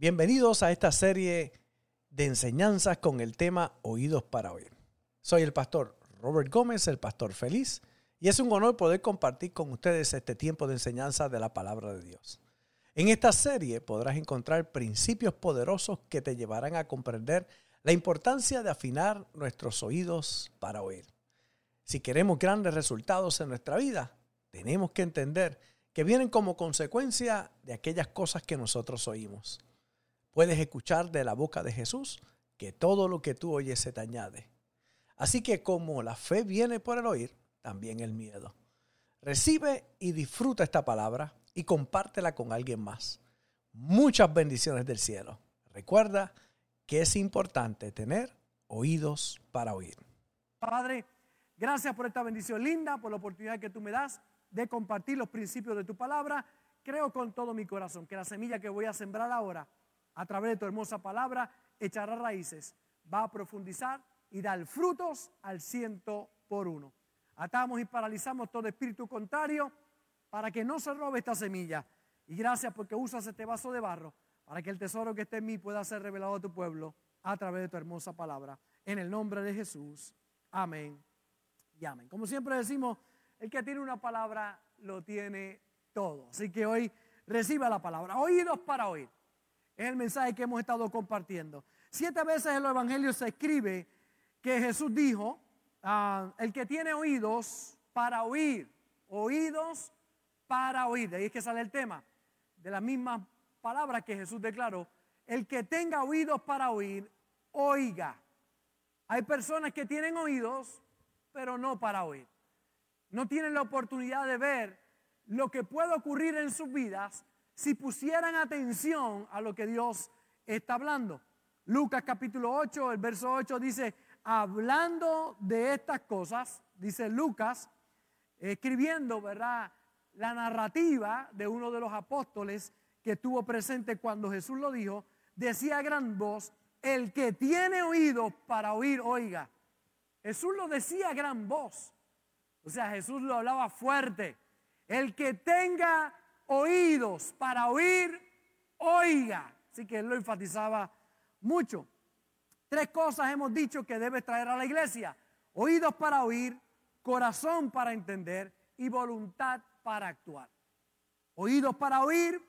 Bienvenidos a esta serie de enseñanzas con el tema Oídos para Oír. Soy el pastor Robert Gómez, el pastor feliz, y es un honor poder compartir con ustedes este tiempo de enseñanza de la palabra de Dios. En esta serie podrás encontrar principios poderosos que te llevarán a comprender la importancia de afinar nuestros oídos para oír. Si queremos grandes resultados en nuestra vida, tenemos que entender que vienen como consecuencia de aquellas cosas que nosotros oímos. Puedes escuchar de la boca de Jesús que todo lo que tú oyes se te añade. Así que como la fe viene por el oír, también el miedo. Recibe y disfruta esta palabra y compártela con alguien más. Muchas bendiciones del cielo. Recuerda que es importante tener oídos para oír. Padre, gracias por esta bendición linda, por la oportunidad que tú me das de compartir los principios de tu palabra. Creo con todo mi corazón que la semilla que voy a sembrar ahora a través de tu hermosa palabra, echará raíces, va a profundizar y dar frutos al ciento por uno. Atamos y paralizamos todo espíritu contrario para que no se robe esta semilla. Y gracias porque usas este vaso de barro para que el tesoro que esté en mí pueda ser revelado a tu pueblo a través de tu hermosa palabra. En el nombre de Jesús. Amén y amén. Como siempre decimos, el que tiene una palabra lo tiene todo. Así que hoy reciba la palabra. Oídos para oír. Es el mensaje que hemos estado compartiendo. Siete veces en los evangelios se escribe que Jesús dijo, ah, el que tiene oídos para oír, oídos para oír. De ahí es que sale el tema. De las mismas palabras que Jesús declaró, el que tenga oídos para oír, oiga. Hay personas que tienen oídos, pero no para oír. No tienen la oportunidad de ver lo que puede ocurrir en sus vidas si pusieran atención a lo que Dios está hablando. Lucas capítulo 8, el verso 8 dice, hablando de estas cosas, dice Lucas, escribiendo, ¿verdad? La narrativa de uno de los apóstoles que estuvo presente cuando Jesús lo dijo, decía a gran voz, el que tiene oídos para oír, oiga. Jesús lo decía a gran voz. O sea, Jesús lo hablaba fuerte. El que tenga oídos para oír, oiga. Así que él lo enfatizaba mucho. Tres cosas hemos dicho que debe traer a la iglesia. Oídos para oír, corazón para entender y voluntad para actuar. Oídos para oír,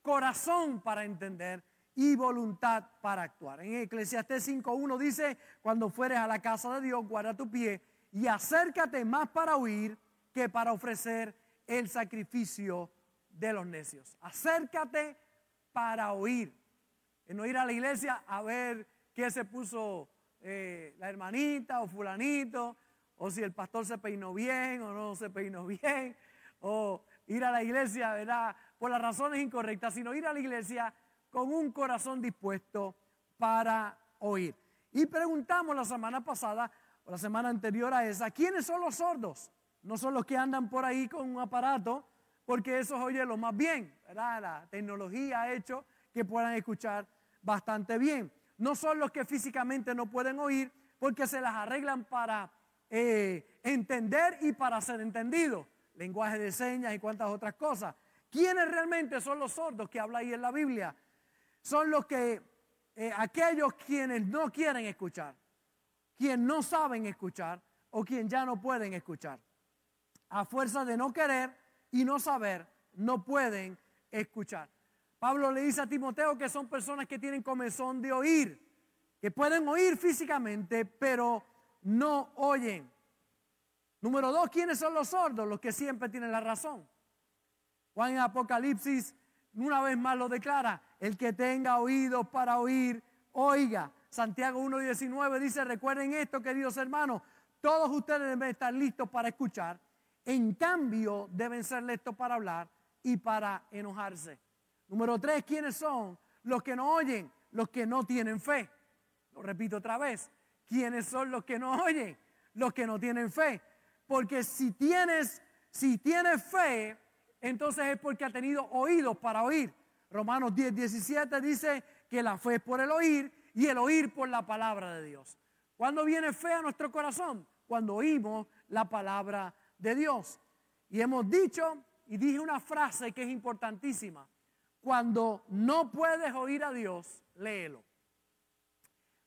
corazón para entender y voluntad para actuar. En Eclesiastés 5.1 dice, cuando fueres a la casa de Dios, guarda tu pie y acércate más para oír que para ofrecer el sacrificio de los necios. Acércate para oír. En no ir a la iglesia a ver qué se puso eh, la hermanita o fulanito, o si el pastor se peinó bien o no se peinó bien, o ir a la iglesia, ¿verdad? Por las razones incorrectas, sino ir a la iglesia con un corazón dispuesto para oír. Y preguntamos la semana pasada, o la semana anterior a esa, ¿quiénes son los sordos? No son los que andan por ahí con un aparato porque eso oye lo más bien, La tecnología ha hecho que puedan escuchar bastante bien. No son los que físicamente no pueden oír porque se las arreglan para eh, entender y para ser entendido. Lenguaje de señas y cuantas otras cosas. ¿Quiénes realmente son los sordos que habla ahí en la Biblia? Son los que, eh, aquellos quienes no quieren escuchar, quienes no saben escuchar o quienes ya no pueden escuchar. A fuerza de no querer, y no saber, no pueden escuchar. Pablo le dice a Timoteo que son personas que tienen comezón de oír, que pueden oír físicamente, pero no oyen. Número dos, ¿quiénes son los sordos? Los que siempre tienen la razón. Juan en Apocalipsis una vez más lo declara, el que tenga oídos para oír, oiga. Santiago 1.19 dice, recuerden esto, queridos hermanos, todos ustedes deben estar listos para escuchar en cambio, deben ser listos para hablar y para enojarse. Número tres, ¿quiénes son? Los que no oyen, los que no tienen fe. Lo repito otra vez. ¿Quiénes son los que no oyen? Los que no tienen fe. Porque si tienes, si tienes fe, entonces es porque ha tenido oídos para oír. Romanos 10, 17 dice que la fe es por el oír y el oír por la palabra de Dios. ¿Cuándo viene fe a nuestro corazón? Cuando oímos la palabra de Dios. Y hemos dicho, y dije una frase que es importantísima, Cuando no puedes oír a Dios, léelo.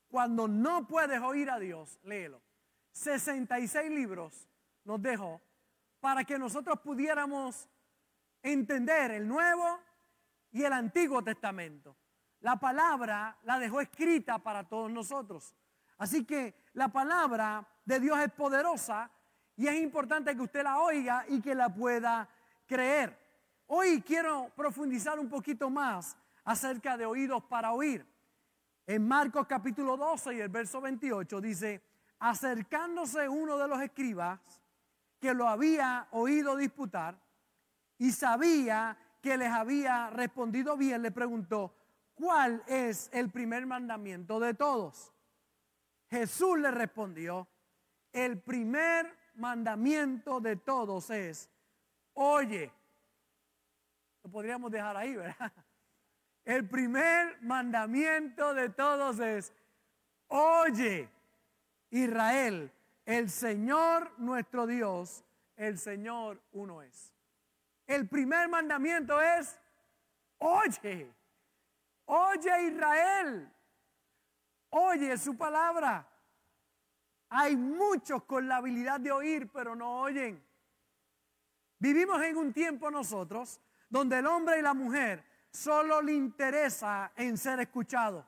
Cuando no puedes oír a Dios, léelo. 66 libros nos dejó para que nosotros pudiéramos entender el Nuevo y el Antiguo Testamento. La palabra la dejó escrita para todos nosotros. Así que la palabra de Dios es poderosa y es importante que usted la oiga y que la pueda creer. Hoy quiero profundizar un poquito más acerca de oídos para oír. En Marcos capítulo 12 y el verso 28 dice, acercándose uno de los escribas que lo había oído disputar y sabía que les había respondido bien, le preguntó, ¿cuál es el primer mandamiento de todos? Jesús le respondió, el primer mandamiento de todos es, oye, lo podríamos dejar ahí, ¿verdad? El primer mandamiento de todos es, oye, Israel, el Señor nuestro Dios, el Señor uno es. El primer mandamiento es, oye, oye Israel, oye su palabra. Hay muchos con la habilidad de oír, pero no oyen. Vivimos en un tiempo nosotros donde el hombre y la mujer solo le interesa en ser escuchado.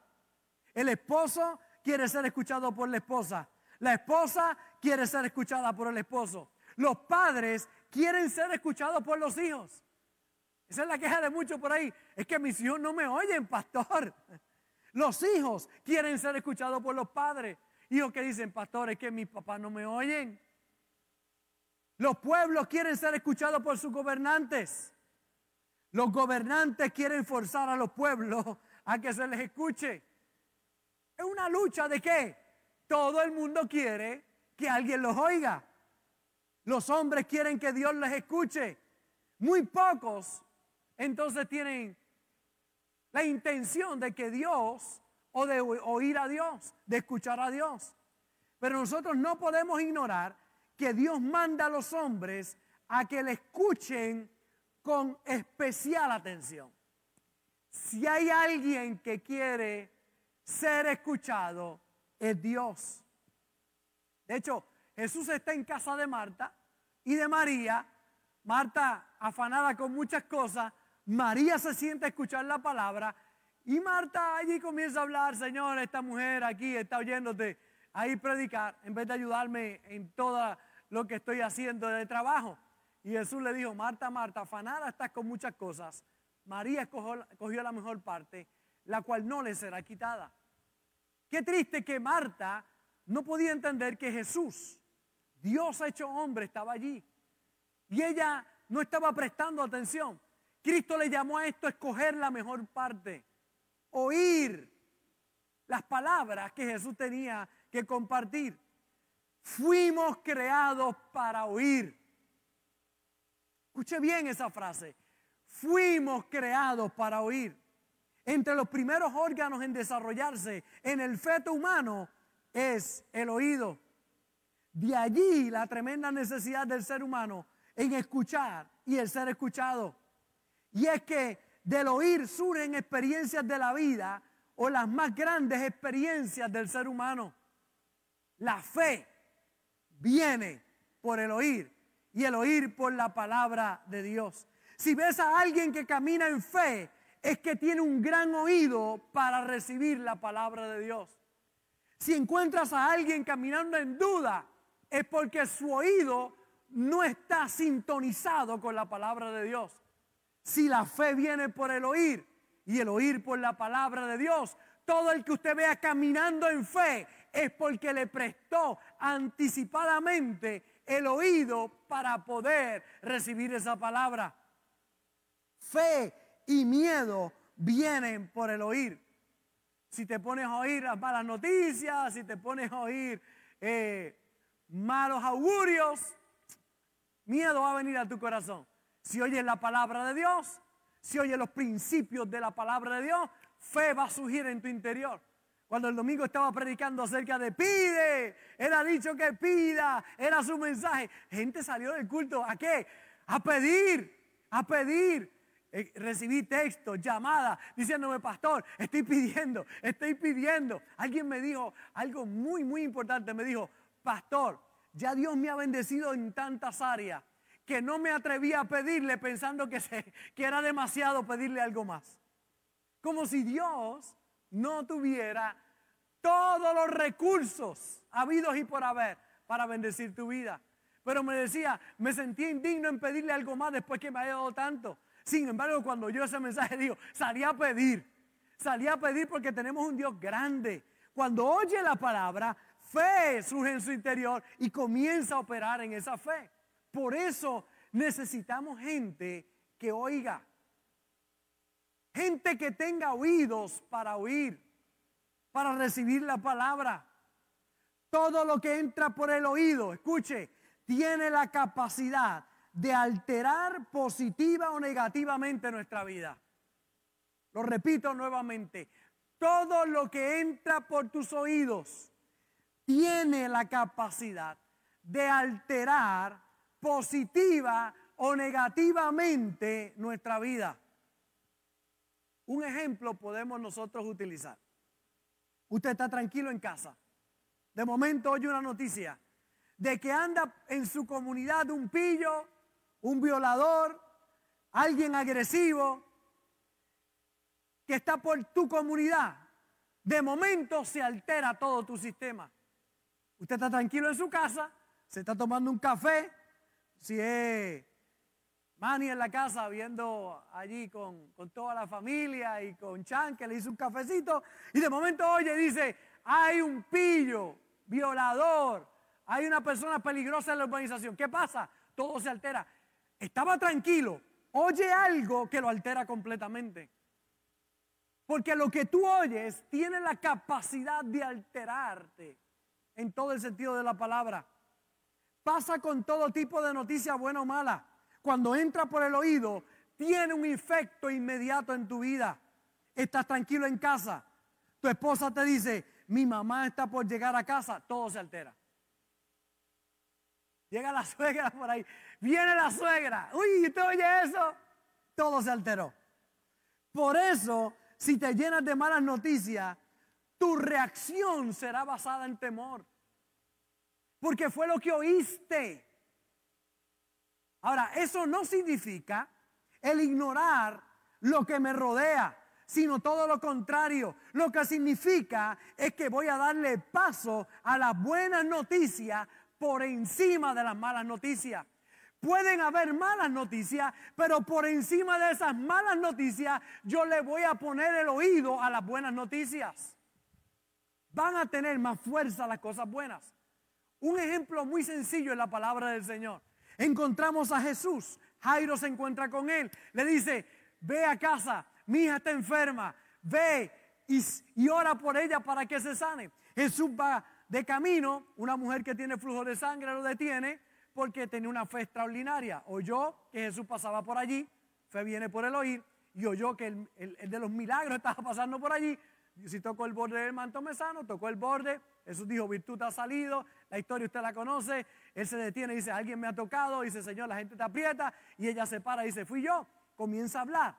El esposo quiere ser escuchado por la esposa. La esposa quiere ser escuchada por el esposo. Los padres quieren ser escuchados por los hijos. Esa es la queja de muchos por ahí. Es que mis hijos no me oyen, pastor. Los hijos quieren ser escuchados por los padres. Hijos que dicen, pastor, es que mis papás no me oyen. Los pueblos quieren ser escuchados por sus gobernantes. Los gobernantes quieren forzar a los pueblos a que se les escuche. Es una lucha de qué? Todo el mundo quiere que alguien los oiga. Los hombres quieren que Dios les escuche. Muy pocos entonces tienen la intención de que Dios o de oír a Dios, de escuchar a Dios. Pero nosotros no podemos ignorar que Dios manda a los hombres a que le escuchen con especial atención. Si hay alguien que quiere ser escuchado, es Dios. De hecho, Jesús está en casa de Marta y de María. Marta afanada con muchas cosas. María se siente a escuchar la palabra. Y Marta allí comienza a hablar, Señor, esta mujer aquí está oyéndote ahí predicar, en vez de ayudarme en todo lo que estoy haciendo de trabajo. Y Jesús le dijo, Marta, Marta, afanada estás con muchas cosas. María escogió, la mejor parte, la cual no le será quitada. Qué triste que Marta no podía entender que Jesús, Dios hecho hombre, estaba allí. Y ella no estaba prestando atención. Cristo le llamó a esto escoger la mejor parte, oír las palabras que Jesús tenía que compartir. Fuimos creados para oír. Escuche bien esa frase. Fuimos creados para oír. Entre los primeros órganos en desarrollarse en el feto humano es el oído. De allí la tremenda necesidad del ser humano en escuchar y el ser escuchado. Y es que del oír surgen experiencias de la vida o las más grandes experiencias del ser humano. La fe viene por el oír y el oír por la palabra de Dios. Si ves a alguien que camina en fe, es que tiene un gran oído para recibir la palabra de Dios. Si encuentras a alguien caminando en duda, es porque su oído no está sintonizado con la palabra de Dios. Si la fe viene por el oír y el oír por la palabra de Dios, todo el que usted vea caminando en fe es porque le prestó anticipadamente el oído para poder recibir esa palabra. Fe y miedo vienen por el oír. Si te pones a oír las malas noticias, si te pones a oír eh, malos augurios, miedo va a venir a tu corazón. Si oyes la palabra de Dios, si oyes los principios de la palabra de Dios, fe va a surgir en tu interior. Cuando el domingo estaba predicando acerca de pide, era dicho que pida, era su mensaje. Gente salió del culto, ¿a qué? A pedir, a pedir. eh, recibí textos, llamadas, diciéndome, pastor, estoy pidiendo, estoy pidiendo. Alguien me dijo algo muy, muy importante. Me dijo, pastor, ya Dios me ha bendecido en tantas áreas que no me atrevía a pedirle pensando que, se, que era demasiado pedirle algo más. Como si Dios no tuviera todos los recursos habidos y por haber para bendecir tu vida. Pero me decía, me sentía indigno en pedirle algo más después que me haya dado tanto. Sin embargo, cuando yo ese mensaje digo, salí a pedir. Salí a pedir porque tenemos un Dios grande. Cuando oye la palabra, fe surge en su interior y comienza a operar en esa fe. Por eso necesitamos gente que oiga. Gente que tenga oídos para oír, para recibir la palabra. Todo lo que entra por el oído, escuche, tiene la capacidad de alterar positiva o negativamente nuestra vida. Lo repito nuevamente, todo lo que entra por tus oídos tiene la capacidad de alterar positiva o negativamente nuestra vida. Un ejemplo podemos nosotros utilizar. Usted está tranquilo en casa. De momento oye una noticia de que anda en su comunidad un pillo, un violador, alguien agresivo, que está por tu comunidad. De momento se altera todo tu sistema. Usted está tranquilo en su casa, se está tomando un café, si es Manny en la casa viendo allí con, toda la familia y con Chan que le hizo un cafecito y de momento oye dice, hay un pillo, violador, hay una persona peligrosa en la urbanización. ¿Qué pasa? Todo se altera. Estaba tranquilo, oye algo que lo altera completamente. Porque lo que tú oyes tiene la capacidad de alterarte en todo el sentido de la palabra. Pasa con todo tipo de noticias, buena o mala. Cuando entra por el oído, tiene un efecto inmediato en tu vida. Estás tranquilo en casa. Tu esposa te dice, mi mamá está por llegar a casa, todo se altera. Llega la suegra por ahí. Viene la suegra. Uy, ¿usted oye eso? Todo se alteró. Por eso, si te llenas de malas noticias, tu reacción será basada en temor. Porque fue lo que oíste. Ahora, eso no significa el ignorar lo que me rodea, sino todo lo contrario. Lo que significa es que voy a darle paso a las buenas noticias por encima de las malas noticias. Pueden haber malas noticias, pero por encima de esas malas noticias yo le voy a poner el oído a las buenas noticias. Van a tener más fuerza las cosas buenas. Un ejemplo muy sencillo en la palabra del Señor. Encontramos a Jesús. Jairo se encuentra con él. Le dice, ve a casa, mi hija está enferma. Ve y, ora por ella para que se sane. Jesús va de camino, una mujer que tiene flujo de sangre lo detiene porque tenía una fe extraordinaria. Oyó que Jesús pasaba por allí, fe viene por el oír, y oyó que el, de los milagros estaba pasando por allí. Si tocó el borde del manto mesano, tocó el borde, Jesús dijo, virtud ha salido, la historia usted la conoce, él se detiene y dice, alguien me ha tocado, dice, Señor, la gente te aprieta, y ella se para y dice, fui yo, comienza a hablar.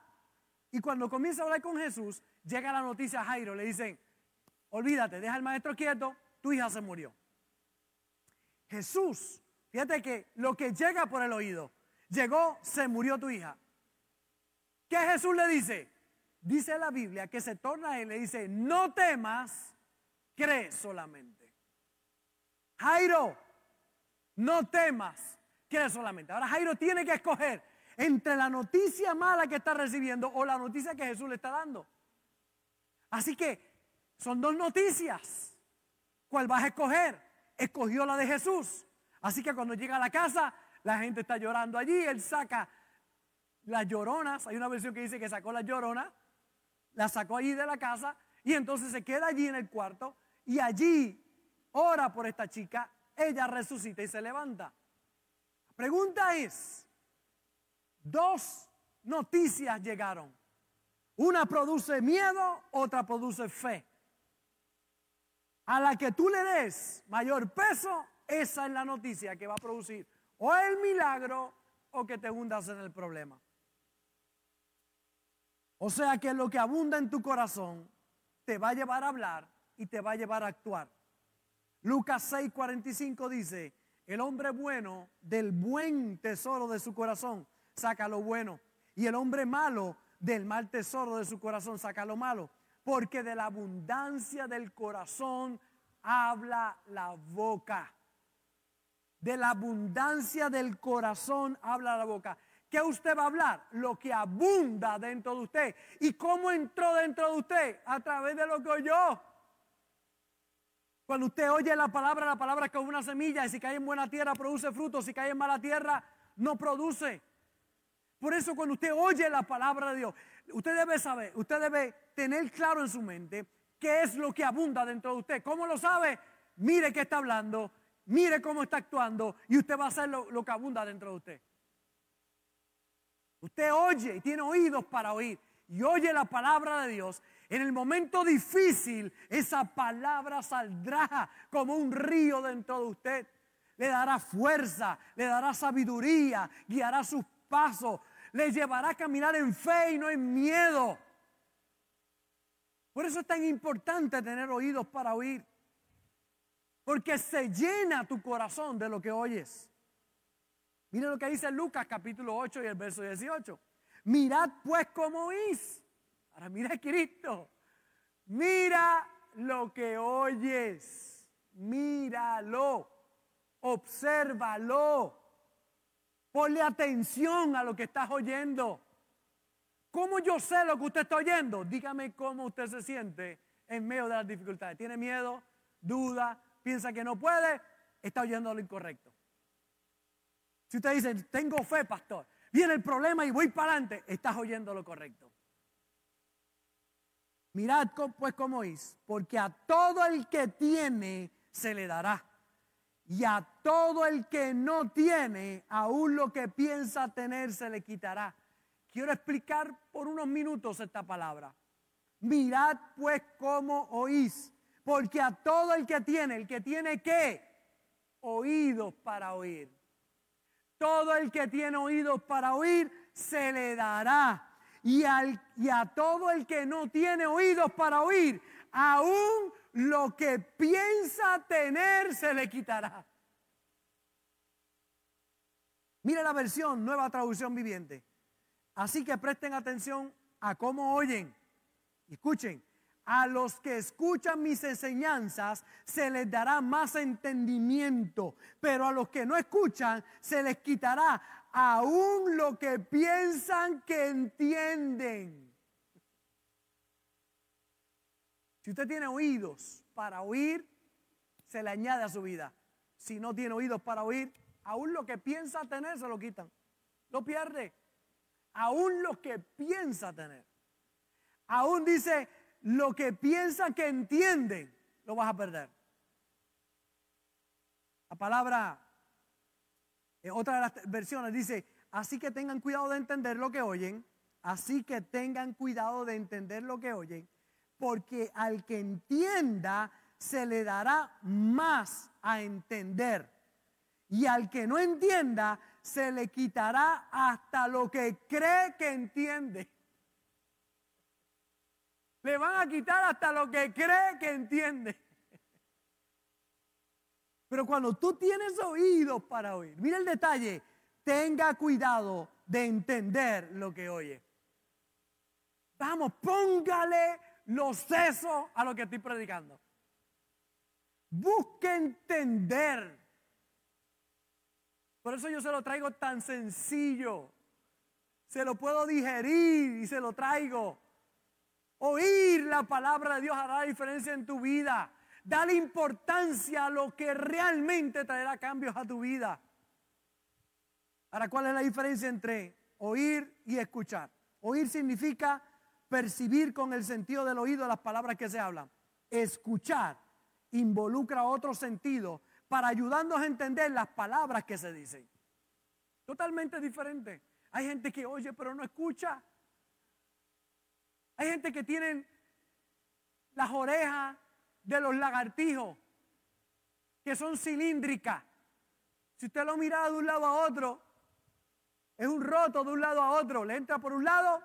Y cuando comienza a hablar con Jesús, llega la noticia a Jairo, le dicen, olvídate, deja al maestro quieto, tu hija se murió. Jesús, fíjate que lo que llega por el oído, llegó, se murió tu hija. ¿Qué Jesús le dice? Dice la Biblia que se torna a él y le dice, no temas, cree solamente. Jairo, no temas, cree solamente. Ahora Jairo tiene que escoger entre la noticia mala que está recibiendo o la noticia que Jesús le está dando. Así que son dos noticias. ¿Cuál vas a escoger? Escogió la de Jesús. Así que cuando llega a la casa, la gente está llorando allí. Él saca las lloronas. Hay una versión que dice que sacó las lloronas. La sacó allí de la casa. Y entonces se queda allí en el cuarto. Y allí ora por esta chica. Ella resucita y se levanta. La pregunta es, dos noticias llegaron. Una produce miedo, otra produce fe a la que tú le des mayor peso, esa es la noticia que va a producir o el milagro o que te hundas en el problema. O sea que lo que abunda en tu corazón te va a llevar a hablar y te va a llevar a actuar. Lucas 6:45 dice, el hombre bueno del buen tesoro de su corazón saca lo bueno y el hombre malo del mal tesoro de su corazón saca lo malo, porque de la abundancia del corazón habla la boca. De la abundancia del corazón habla la boca. ¿Qué usted va a hablar? Lo que abunda dentro de usted. ¿Y cómo entró dentro de usted? A través de lo que oyó. Cuando usted oye la palabra, la palabra es como una semilla y si cae en buena tierra produce frutos, si cae en mala tierra no produce. Por eso cuando usted oye la palabra de Dios, usted debe saber, usted debe tener claro en su mente qué es lo que abunda dentro de usted. ¿Cómo lo sabe? Mire qué está hablando, mire cómo está actuando y usted va a hacer lo que abunda dentro de usted. Usted oye y tiene oídos para oír y oye la palabra de Dios en el momento difícil, esa palabra saldrá como un río dentro de usted. Le dará fuerza, le dará sabiduría, guiará sus pasos, le llevará a caminar en fe y no en miedo. Por eso es tan importante tener oídos para oír. Porque se llena tu corazón de lo que oyes. Miren lo que dice Lucas capítulo 8 y el verso 18. Mirad pues cómo oís Ahora mira Cristo. Mira lo que oyes. Míralo. Obsérvalo. Ponle atención a lo que estás oyendo. ¿Cómo yo sé lo que usted está oyendo? Dígame cómo usted se siente en medio de las dificultades. ¿Tiene miedo? ¿Duda? ¿Piensa que no puede? Está oyendo lo incorrecto. Si usted dice, tengo fe, pastor, viene el problema y voy para adelante, estás oyendo lo correcto. Mirad pues cómo es, porque a todo el que tiene se le dará. Y a todo el que no tiene, aún lo que piensa tener se le quitará. Quiero explicar por unos minutos esta palabra. Mirad pues cómo oís, porque a todo el que tiene, el que tiene qué? Oídos para oír. Todo el que tiene oídos para oír, se le dará y, al, y a todo el que no tiene oídos para oír, aún lo que piensa tener se le quitará. Mire la versión, nueva traducción viviente. Así que presten atención a cómo oyen. Escuchen, a los que escuchan mis enseñanzas se les dará más entendimiento, pero a los que no escuchan se les quitará aún lo que piensan que entienden. Si usted tiene oídos para oír, se le añade a su vida. Si no tiene oídos para oír, aún lo que piensa tener se lo quitan. Lo pierde. Aún lo que piensa tener. Aún dice, lo que piensa que entienden, lo vas a perder. La palabra en otra de las versiones dice, así que tengan cuidado de entender lo que oyen, así que tengan cuidado de entender lo que oyen, porque al que entienda se le dará más a entender. Y al que no entienda se le quitará hasta lo que cree que entiende. Le van a quitar hasta lo que cree que entiende. Pero cuando tú tienes oídos para oír, mira el detalle, tenga cuidado de entender lo que oye. Vamos, póngale los sesos a lo que estoy predicando. Busque entender. Por eso yo se lo traigo tan sencillo. Se lo puedo digerir y se lo traigo. Oír la palabra de Dios hará diferencia en tu vida. Dale importancia a lo que realmente traerá cambios a tu vida. Ahora, ¿cuál es la diferencia entre oír y escuchar? Oír significa percibir con el sentido del oído las palabras que se hablan. Escuchar involucra otro sentido para ayudarnos a entender las palabras que se dicen. Totalmente diferente. Hay gente que oye pero no escucha. Hay gente que tiene las orejas de los lagartijos, que son cilíndricas. Si usted lo mira de un lado a otro, es un roto de un lado a otro. Le entra por un lado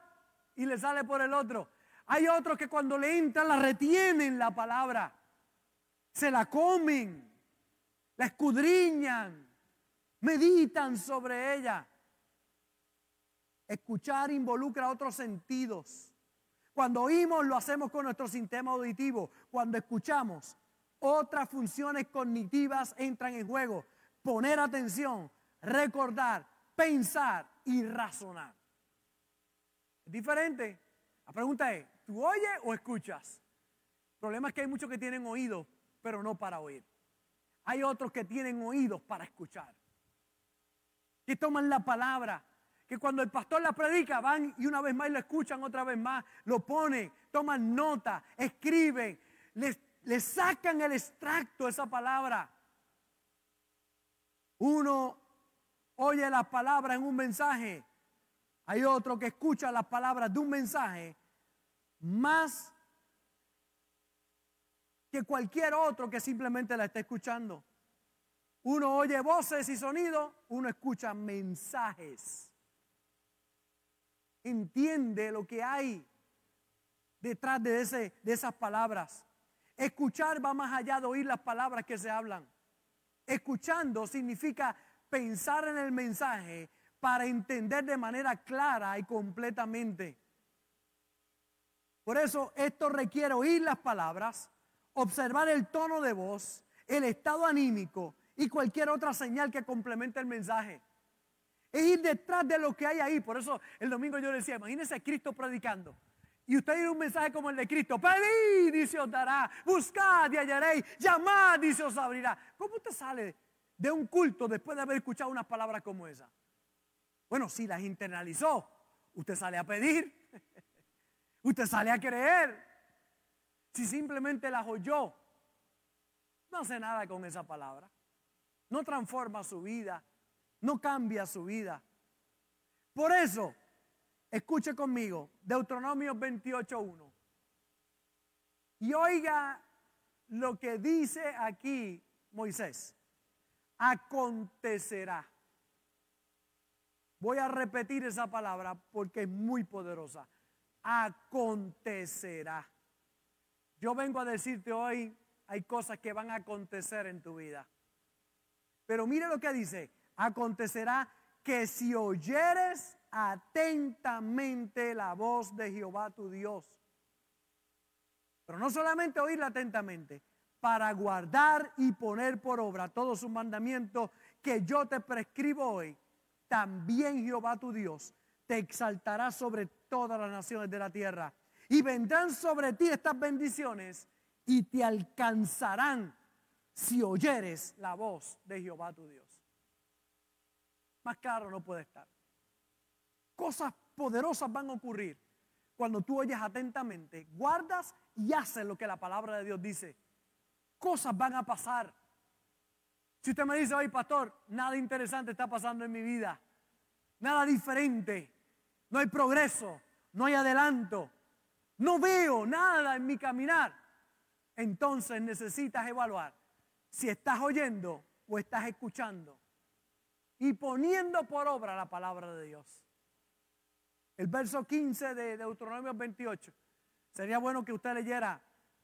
y le sale por el otro. Hay otros que cuando le entran la retienen la palabra, se la comen, la escudriñan, meditan sobre ella. Escuchar involucra otros sentidos. Cuando oímos lo hacemos con nuestro sistema auditivo. Cuando escuchamos, otras funciones cognitivas entran en juego. Poner atención, recordar, pensar y razonar. Es diferente. La pregunta es, ¿tú oyes o escuchas? El problema es que hay muchos que tienen oídos, pero no para oír. Hay otros que tienen oídos para escuchar. Que toman la palabra, que cuando el pastor la predica van y una vez más lo escuchan otra vez más, lo ponen, toman nota, escriben, le sacan el extracto esa palabra. Uno oye la palabra en un mensaje, hay otro que escucha las palabras de un mensaje más que cualquier otro que simplemente la esté escuchando. Uno oye voces y sonidos, uno escucha mensajes entiende lo que hay detrás de, ese, de esas palabras. Escuchar va más allá de oír las palabras que se hablan. Escuchando significa pensar en el mensaje para entender de manera clara y completamente. Por eso esto requiere oír las palabras, observar el tono de voz, el estado anímico y cualquier otra señal que complemente el mensaje. Es ir detrás de lo que hay ahí. Por eso el domingo yo decía, imagínense a Cristo predicando. Y usted tiene un mensaje como el de Cristo. Pedid y se os dará. Buscad y hallaréis. Llamad y se os abrirá. ¿Cómo usted sale de un culto después de haber escuchado unas palabras como esa? Bueno, si las internalizó, usted sale a pedir. usted sale a creer. Si simplemente las oyó, no hace nada con esa palabra. No transforma su vida no cambia su vida. Por eso, escuche conmigo, Deuteronomio 28.1. Y oiga lo que dice aquí Moisés. Acontecerá. Voy a repetir esa palabra porque es muy poderosa. Acontecerá. Yo vengo a decirte hoy, hay cosas que van a acontecer en tu vida. Pero mire lo que dice, acontecerá que si oyeres atentamente la voz de Jehová tu Dios, pero no solamente oírla atentamente, para guardar y poner por obra todos sus mandamientos que yo te prescribo hoy, también Jehová tu Dios te exaltará sobre todas las naciones de la tierra. Y vendrán sobre ti estas bendiciones y te alcanzarán si oyeres la voz de Jehová tu Dios. Más claro no puede estar. Cosas poderosas van a ocurrir cuando tú oyes atentamente, guardas y haces lo que la palabra de Dios dice. Cosas van a pasar. Si usted me dice, hoy pastor, nada interesante está pasando en mi vida, nada diferente, no hay progreso, no hay adelanto, no veo nada en mi caminar, entonces necesitas evaluar si estás oyendo o estás escuchando y poniendo por obra la palabra de Dios. El verso 15 de Deuteronomio 28. Sería bueno que usted leyera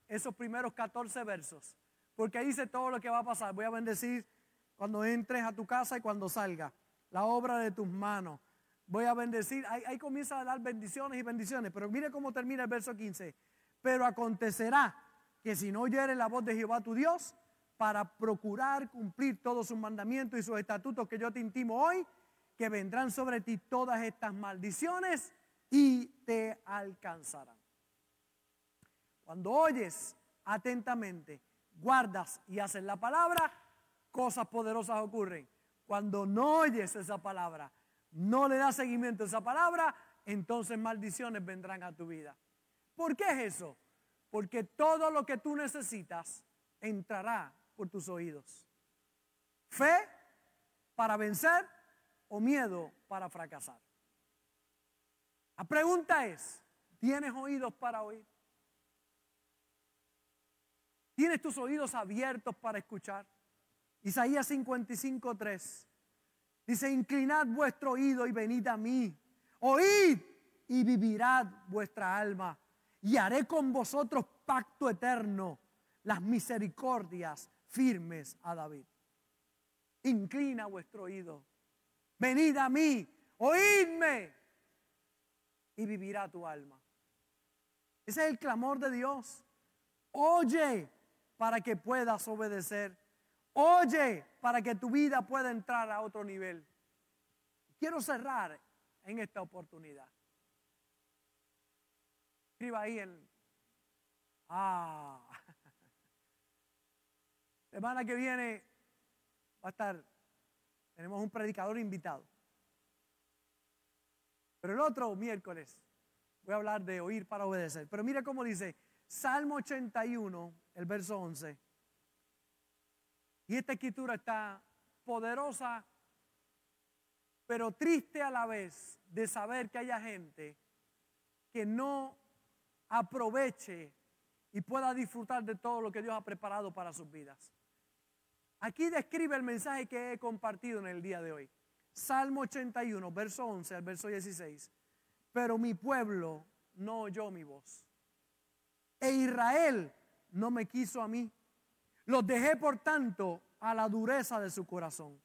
esos primeros 14 versos, porque ahí dice todo lo que va a pasar. Voy a bendecir cuando entres a tu casa y cuando salga, la obra de tus manos. Voy a bendecir, ahí, ahí comienza a dar bendiciones y bendiciones, pero mire cómo termina el verso 15. Pero acontecerá que si no oyere la voz de Jehová tu Dios, para procurar cumplir todos sus mandamientos y sus estatutos que yo te intimo hoy, que vendrán sobre ti todas estas maldiciones y te alcanzarán. Cuando oyes atentamente, guardas y haces la palabra, cosas poderosas ocurren. Cuando no oyes esa palabra, no le das seguimiento a esa palabra, entonces maldiciones vendrán a tu vida. ¿Por qué es eso? Porque todo lo que tú necesitas entrará por tus oídos. Fe para vencer o miedo para fracasar. La pregunta es, ¿tienes oídos para oír? ¿Tienes tus oídos abiertos para escuchar? Isaías 55, 3. Dice, inclinad vuestro oído y venid a mí. Oíd y vivirá vuestra alma. Y haré con vosotros pacto eterno, las misericordias firmes a David. Inclina vuestro oído. Venid a mí, oídme, y vivirá tu alma. Ese es el clamor de Dios. Oye para que puedas obedecer. Oye para que tu vida pueda entrar a otro nivel. Quiero cerrar en esta oportunidad. Escriba ahí en... Ah. Semana que viene va a estar, tenemos un predicador invitado. Pero el otro miércoles voy a hablar de oír para obedecer. Pero mire cómo dice Salmo 81, el verso 11. Y esta escritura está poderosa, pero triste a la vez de saber que haya gente que no aproveche y pueda disfrutar de todo lo que Dios ha preparado para sus vidas. Aquí describe el mensaje que he compartido en el día de hoy. Salmo 81, verso 11 al verso 16. Pero mi pueblo no oyó mi voz. E Israel no me quiso a mí. Los dejé, por tanto, a la dureza de su corazón.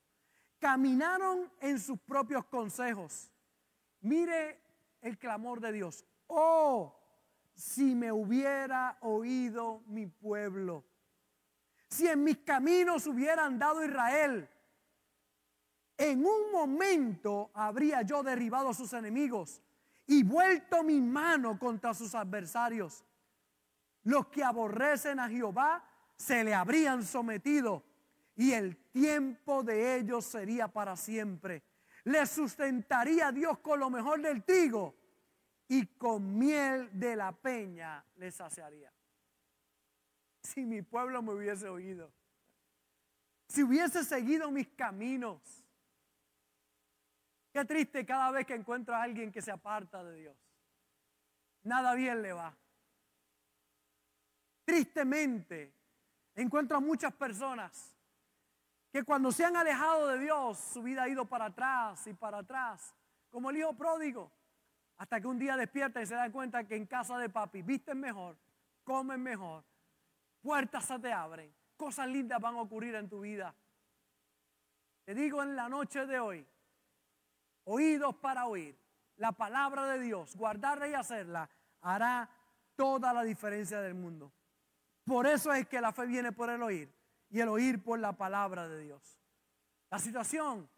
Caminaron en sus propios consejos. Mire el clamor de Dios. Oh, si me hubiera oído mi pueblo. Si en mis caminos hubiera andado Israel, en un momento habría yo derribado a sus enemigos y vuelto mi mano contra sus adversarios. Los que aborrecen a Jehová se le habrían sometido y el tiempo de ellos sería para siempre. Les sustentaría Dios con lo mejor del trigo y con miel de la peña les saciaría. Si mi pueblo me hubiese oído, si hubiese seguido mis caminos. Qué triste cada vez que encuentro a alguien que se aparta de Dios. Nada bien le va. Tristemente, encuentro a muchas personas que cuando se han alejado de Dios, su vida ha ido para atrás y para atrás, como el hijo pródigo. Hasta que un día despierta y se da cuenta que en casa de papi visten mejor, comen mejor, puertas se te abren, cosas lindas van a ocurrir en tu vida. Te digo en la noche de hoy, oídos para oír, la palabra de Dios, guardarla y hacerla, hará toda la diferencia del mundo. Por eso es que la fe viene por el oír y el oír por la palabra de Dios. La situación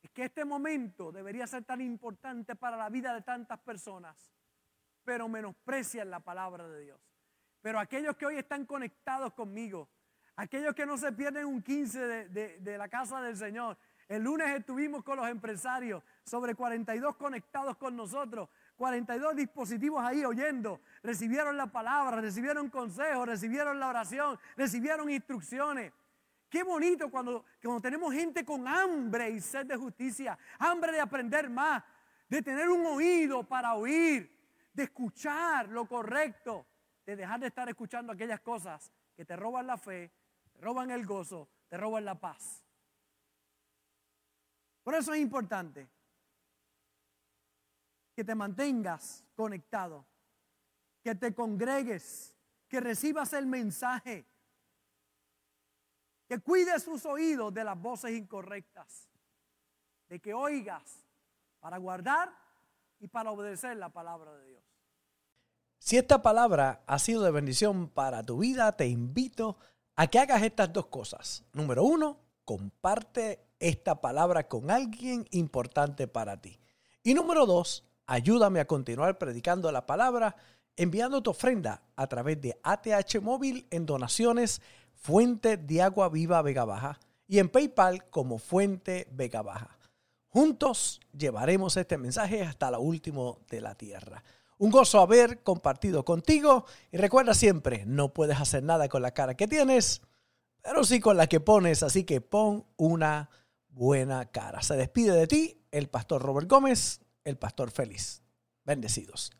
es que este momento debería ser tan importante para la vida de tantas personas, pero menosprecian la palabra de Dios. Pero aquellos que hoy están conectados conmigo, aquellos que no se pierden un 15 de, la casa del Señor, el lunes estuvimos con los empresarios, sobre 42 conectados con nosotros, 42 dispositivos ahí oyendo, recibieron la palabra, recibieron consejos, recibieron la oración, recibieron instrucciones. Qué bonito cuando, cuando tenemos gente con hambre y sed de justicia, hambre de aprender más, de tener un oído para oír, de escuchar lo correcto, de dejar de estar escuchando aquellas cosas que te roban la fe, te roban el gozo, te roban la paz. Por eso es importante que te mantengas conectado, que te congregues, que recibas el mensaje que cuides sus oídos de las voces incorrectas, de que oigas para guardar y para obedecer la palabra de Dios. Si esta palabra ha sido de bendición para tu vida, te invito a que hagas estas dos cosas. Número uno, comparte esta palabra con alguien importante para ti. Y número dos, ayúdame a continuar predicando la palabra enviando tu ofrenda a través de ATH Móvil en donaciones Fuente de Agua Viva Vega Baja y en PayPal como Fuente Vega Baja. Juntos llevaremos este mensaje hasta lo último de la tierra. Un gozo haber compartido contigo y recuerda siempre, no puedes hacer nada con la cara que tienes, pero sí con la que pones, así que pon una buena cara. Se despide de ti el pastor Robert Gómez, el pastor feliz. Bendecidos.